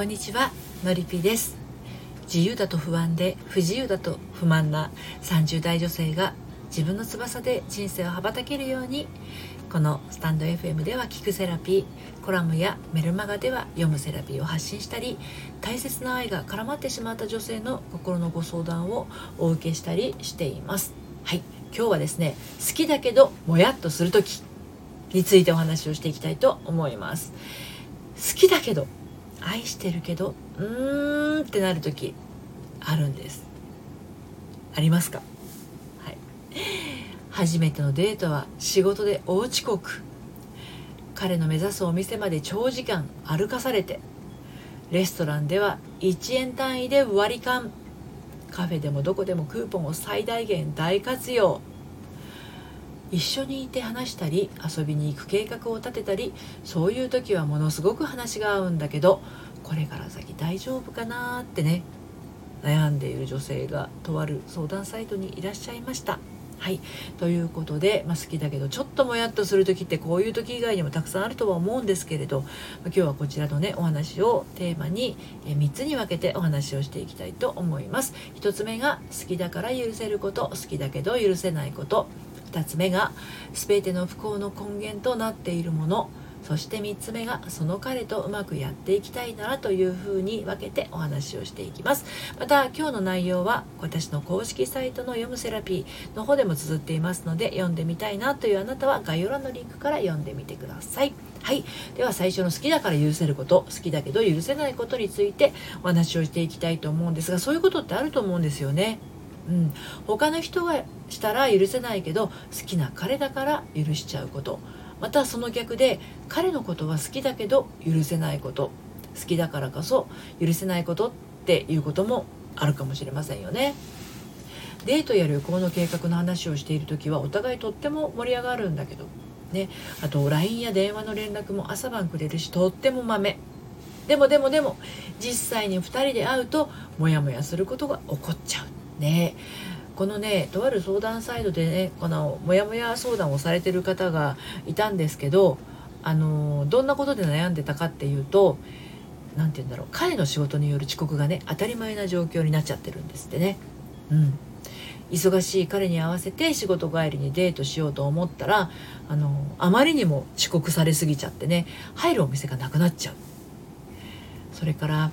こんにちはのりぴです。自由だと不安で不自由だと不満な30代女性が自分の翼で人生を羽ばたけるようにこのスタンド FM では聞くセラピーコラムやメルマガでは読むセラピーを発信したり大切な愛が絡まってしまった女性の心のご相談をお受けしたりしています。はい今日はですね好きだけどもやっとする時についてお話をしていきたいと思います。好きだけど愛してるけどうーんってなる時あるんです。ありますか？はい。初めてのデートは仕事で大遅刻。彼の目指すお店まで長時間歩かされて。レストランでは1円単位で割り勘。カフェでもどこでもクーポンを最大限大活用。一緒にいて話したり遊びに行く計画を立てたりそういう時はものすごく話が合うんだけどこれから先大丈夫かなってね悩んでいる女性がとある相談サイトにいらっしゃいました。はいということで、まあ、好きだけどちょっともやっとする時ってこういう時以外にもたくさんあるとは思うんですけれど、今日はこちらのねお話をテーマに3つに分けてお話をしていきたいと思います。1つ目が好きだから許せること好きだけど許せないこと2つ目が全ての不幸の根源となっているもの。そして3つ目がその彼とうまくやっていきたいならというふうに分けてお話をしていきます。また今日の内容は私の公式サイトの読むセラピーの方でも綴っていますので読んでみたいなというあなたは概要欄のリンクから読んでみてください。はい。では最初の好きだから許せること好きだけど許せないことについてお話をしていきたいと思うんですがそういうことってあると思うんですよね。うん、他の人がしたら許せないけど好きな彼だから許しちゃうこと。またその逆で彼のことは好きだけど許せないこと。好きだからこそ許せないことっていうこともあるかもしれませんよね。デートや旅行の計画の話をしている時はお互いとっても盛り上がるんだけど、ね、あと LINE や電話の連絡も朝晩くれるしとってもまめでもでもでも実際に2人で会うとモヤモヤすることが起こっちゃう。ね。このねとある相談サイトでねこのモヤモヤ相談をされてる方がいたんですけどあのどんなことで悩んでたかっていうと何て言うんだろう彼の仕事による遅刻がね当たり前な状況になっちゃってるんですってね。うん。忙しい彼に合わせて仕事帰りにデートしようと思ったらあのあまりにも遅刻されすぎちゃってね入るお店がなくなっちゃう。それからあの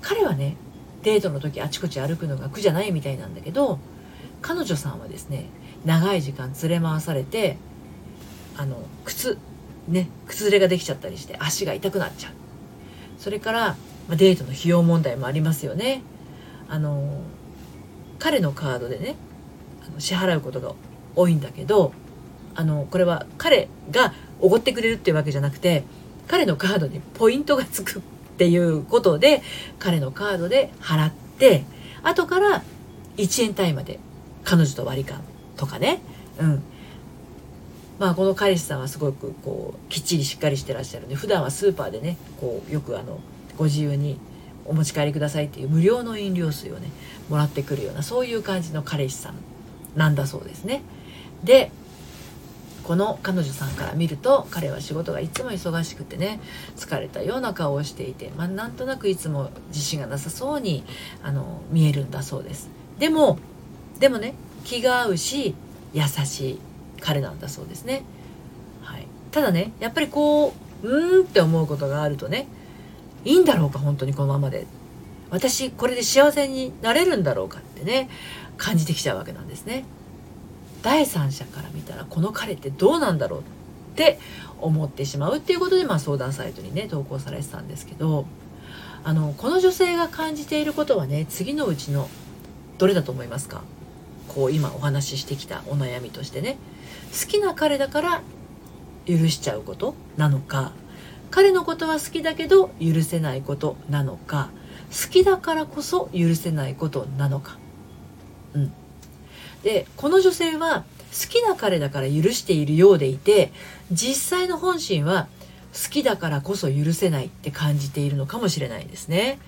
彼はねデートの時あちこち歩くのが苦じゃないみたいなんだけど彼女さんはですね長い時間連れ回されてあの靴ね靴ずれができちゃったりして足が痛くなっちゃう。それから、まあ、デートの費用問題もありますよね。あの彼のカードでね支払うことが多いんだけどあのこれは彼がおごってくれるっていうわけじゃなくて彼のカードにポイントがつく。っていうことで彼のカードで払って後から1円単位まで彼女と割り勘とかねうんまあこの彼氏さんはすごくこうきっちりしっかりしてらっしゃるんで普段はスーパーでねこうよくあのご自由にお持ち帰りくださいっていう無料の飲料水をねもらってくるようなそういう感じの彼氏さんなんだそうですね。でこの彼女さんから見ると彼は仕事がいつも忙しくてね疲れたような顔をしていて、まあ、なんとなくいつも自信がなさそうにあの見えるんだそうです。でもでもね気が合うし優しい彼なんだそうですね、はい、ただねやっぱりこううーんって思うことがあるとねいいんだろうか本当にこのままで。私これで幸せになれるんだろうかってね感じてきちゃうわけなんですね。第三者から見たらこの彼ってどうなんだろうって思ってしまうっていうことで、まあ、相談サイトにね投稿されてたんですけどあのこの女性が感じていることはね次のうちのどれだと思いますか？こう今お話ししてきたお悩みとしてね。好きな彼だから許しちゃうことなのか？彼のことは好きだけど許せないことなのか？好きだからこそ許せないことなのか？うん、でこの女性は好きな彼だから許しているようでいて実際の本心は好きだからこそ許せないって感じているのかもしれないですね。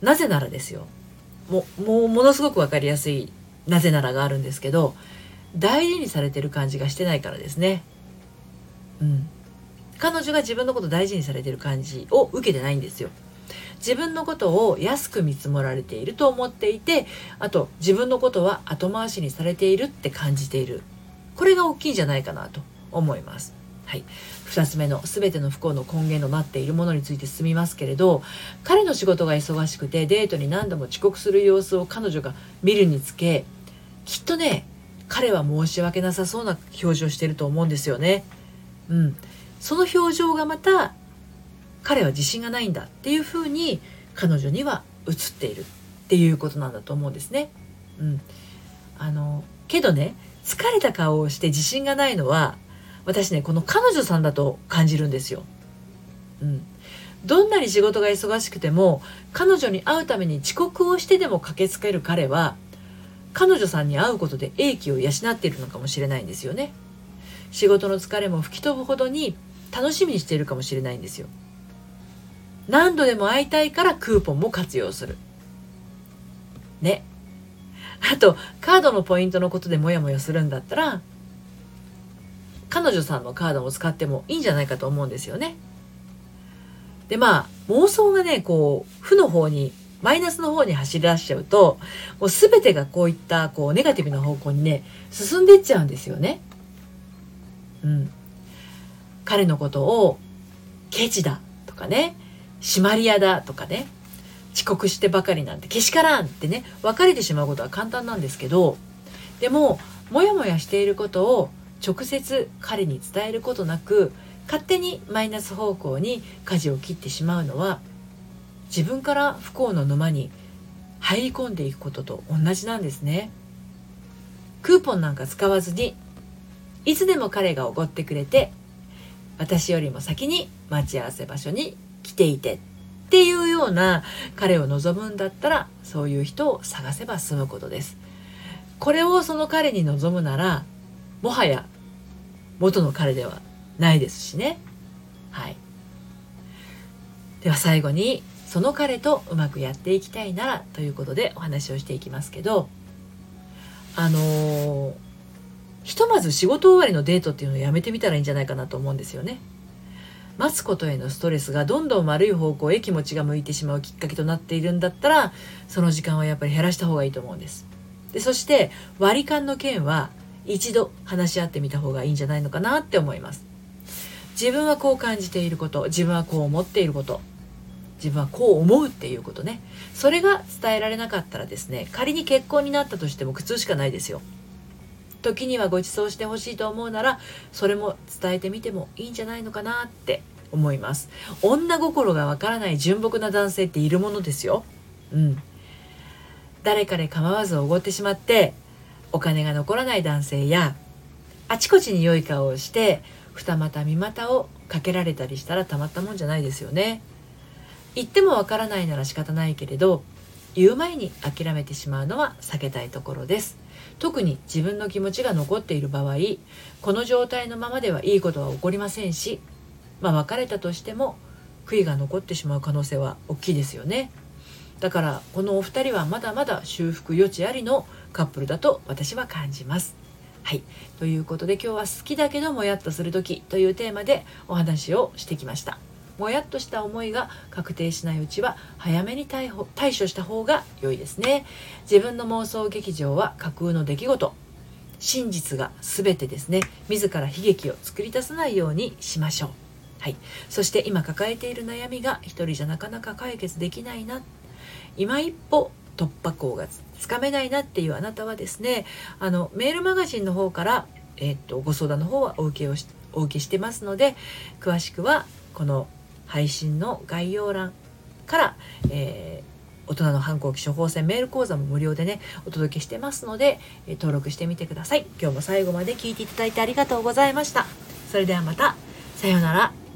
なぜならですよももうものすごく分かりやすいなぜならがあるんですけど大事にされてる感じがしてないからですね。うん。彼女が自分のこと大事にされてる感じを受けてないんですよ。自分のことを安く見積もられていると思っていてあと自分のことは後回しにされているって感じているこれが大きいんじゃないかなと思います。はい、2つ目の全ての不幸の根源となっているものについて進みますけれど彼の仕事が忙しくてデートに何度も遅刻する様子を彼女が見るにつけきっとね彼は申し訳なさそうな表情をしてると思うんですよね。うん、その表情がまた彼は自信がないんだっていうふうに彼女には映っているっていうことなんだと思うんですね。うん、あのけどね疲れた顔をして自信がないのは私ねこの彼女さんだと感じるんですよ。うん、どんなに仕事が忙しくても彼女に会うために遅刻をしてでも駆けつける彼は彼女さんに会うことで英気を養っているのかもしれないんですよね。仕事の疲れも吹き飛ぶほどに楽しみにしているかもしれないんですよ。何度でも会いたいからクーポンも活用する。ね。あと、カードのポイントのことでモヤモヤするんだったら、彼女さんのカードを使ってもいいんじゃないかと思うんですよね。でまあ妄想がねこう負の方にマイナスの方に走り出しちゃうともう全てがこういったこうネガティブな方向にね進んでいっちゃうんですよね。うん、彼のことをケチだとかね締まり屋だとかね遅刻してばかりなんてけしからんってね別れてしまうことは簡単なんですけどでもモヤモヤしていることを直接彼に伝えることなく勝手にマイナス方向に舵を切ってしまうのは自分から不幸の沼に入り込んでいくことと同じなんですね。クーポンなんか使わずにいつでも彼がおごってくれて私よりも先に待ち合わせ場所に来ていてっていうような彼を望むんだったらそういう人を探せば済むことです。これをその彼に望むならもはや元の彼ではないですしね。はい。では最後にその彼とうまくやっていきたいならということでお話をしていきますけどあのー、ひとまず仕事終わりのデートっていうのをやめてみたらいいんじゃないかなと思うんですよね。待つことへのストレスがどんどん悪い方向へ気持ちが向いてしまうきっかけとなっているんだったらその時間はやっぱり減らした方がいいと思うんです。でそして割り勘の件は一度話し合ってみた方がいいんじゃないのかなって思います。自分はこう感じていること自分はこう思っていること自分はこう思うっていうことね。それが伝えられなかったらですね仮に結婚になったとしても苦痛しかないですよ。時にはご馳走してほしいと思うならそれも伝えてみてもいいんじゃないのかなって思います。女心がわからない純朴な男性っているものですよ。うん。誰かで構わずおごってしまってお金が残らない男性やあちこちに良い顔をして二股三股をかけられたりしたらたまったもんじゃないですよね。言ってもわからないなら仕方ないけれど言う前に諦めてしまうのは避けたいところです。特に自分の気持ちが残っている場合この状態のままではいいことは起こりませんしまあ別れたとしても悔いが残ってしまう可能性は大きいですよね。だからこのお二人はまだまだ修復余地ありのカップルだと私は感じます。はい。ということで今日は好きだけどもやっとする時というテーマでお話をしてきました。もやっとした思いが確定しないうちは早めに対処した方が良いですね。自分の妄想劇場は架空の出来事。真実が全てですね、自ら悲劇を作り出さないようにしましょう。はい。そして今抱えている悩みが一人じゃなかなか解決できないな。今一歩突破口がつかめないなっていうあなたはですねあのメールマガジンの方から、えー、っとご相談の方はお受けをしお受けしてますので詳しくはこの配信の概要欄から、えー、大人の反抗期処方箋メール講座も無料でねお届けしてますので、え、登録してみてください。今日も最後まで聞いていただいてありがとうございました。それではまた。さようなら。